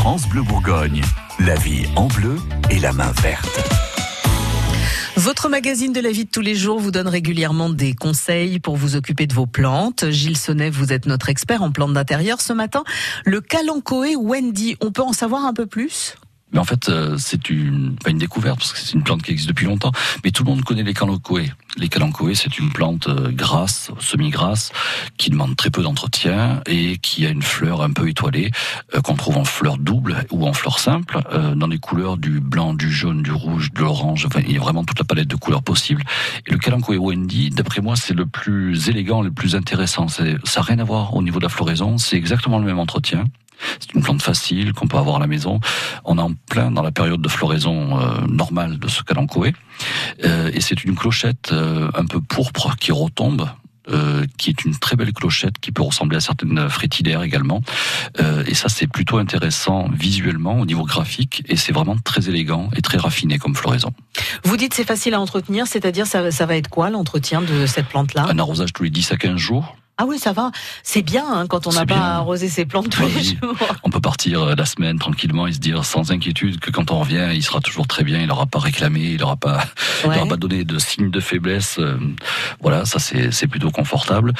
France Bleu Bourgogne, la vie en bleu et la main verte. Votre magazine de la vie de tous les jours vous donne régulièrement des conseils pour vous occuper de vos plantes. Gilles Sonnet, vous êtes notre expert en plantes d'intérieur. Ce matin, le Kalanchoé Wendy, on peut en savoir un peu plus? Mais en fait, euh, c'est une, pas une découverte, parce que c'est une plante qui existe depuis longtemps. Mais tout le monde connaît les calanchoés. Les calanchoés, c'est une plante euh, grasse, semi-grasse, qui demande très peu d'entretien et qui a une fleur un peu étoilée, euh, qu'on trouve en fleur double ou en fleur simple, dans les couleurs du blanc, du jaune, du rouge, de l'orange. Enfin, il y a vraiment toute la palette de couleurs possibles. Et le calanchoé Wendy, d'après moi, c'est le plus élégant, le plus intéressant. Ça n'a rien à voir au niveau de la floraison. C'est exactement le même entretien. C'est une plante facile qu'on peut avoir à la maison. On est en plein dans la période de floraison euh, normale de ce calanchoé. Euh, et c'est une clochette euh, un peu pourpre qui retombe. qui est une très belle clochette qui peut ressembler à certaines frétillaires également. et ça, c'est plutôt intéressant visuellement au niveau graphique et c'est vraiment très élégant et très raffiné comme floraison. Vous dites c'est facile à entretenir, c'est-à-dire ça, ça va être quoi l'entretien de cette plante-là? Un arrosage tous les 10 à 15 jours ah oui, ça va. C'est bien hein, quand on n'a pas arrosé ses plantes tous les jours. On peut partir euh, la semaine tranquillement et se dire sans inquiétude que quand on revient, il sera toujours très bien. Il n'aura pas réclamé, il n'aura pas, pas donné de signes de faiblesse. Euh, voilà, ça c'est plutôt confortable.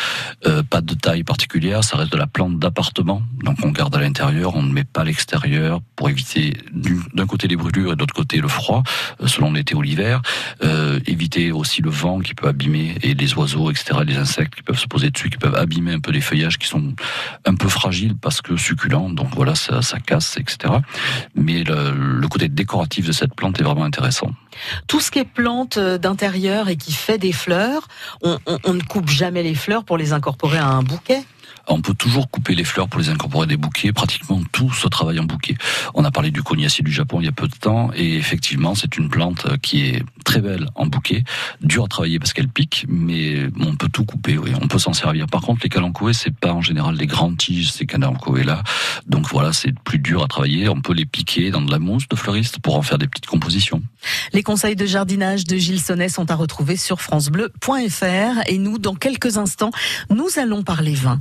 Euh, pas de taille particulière, ça reste de la plante d'appartement. Donc on garde à l'intérieur, on ne met pas à l'extérieur pour éviter d'un côté les brûlures et de l'autre côté le froid, selon l'été ou l'hiver. éviter aussi le vent qui peut abîmer et les oiseaux, etc., les insectes qui peuvent se poser dessus, qui peuvent abîmer un peu les feuillages qui sont un peu fragiles parce que succulents, donc voilà, ça, casse, etc. Mais le, côté décoratif de cette plante est vraiment intéressant. Tout ce qui est plante euh, d'intérieur et qui fait des fleurs, on ne coupe jamais les fleurs pour les incorporer à un bouquet? On peut toujours couper les fleurs pour les incorporer des bouquets. Pratiquement tout se travaille en bouquet. On a parlé du cognacier du Japon il y a peu de temps et effectivement, c'est une plante qui est très belle en bouquet, dure à travailler parce qu'elle pique, mais on peut tout couper. Oui, on peut s'en servir. Par contre, les calanchoés, c'est pas en général des grandes tiges ces calanchoés là. Donc voilà, c'est plus dur à travailler. On peut les piquer dans de la mousse de fleuriste pour en faire des petites compositions. Les conseils de jardinage de Gilles Sonnet sont à retrouver sur francebleu.fr et nous, dans quelques instants, nous allons parler vin.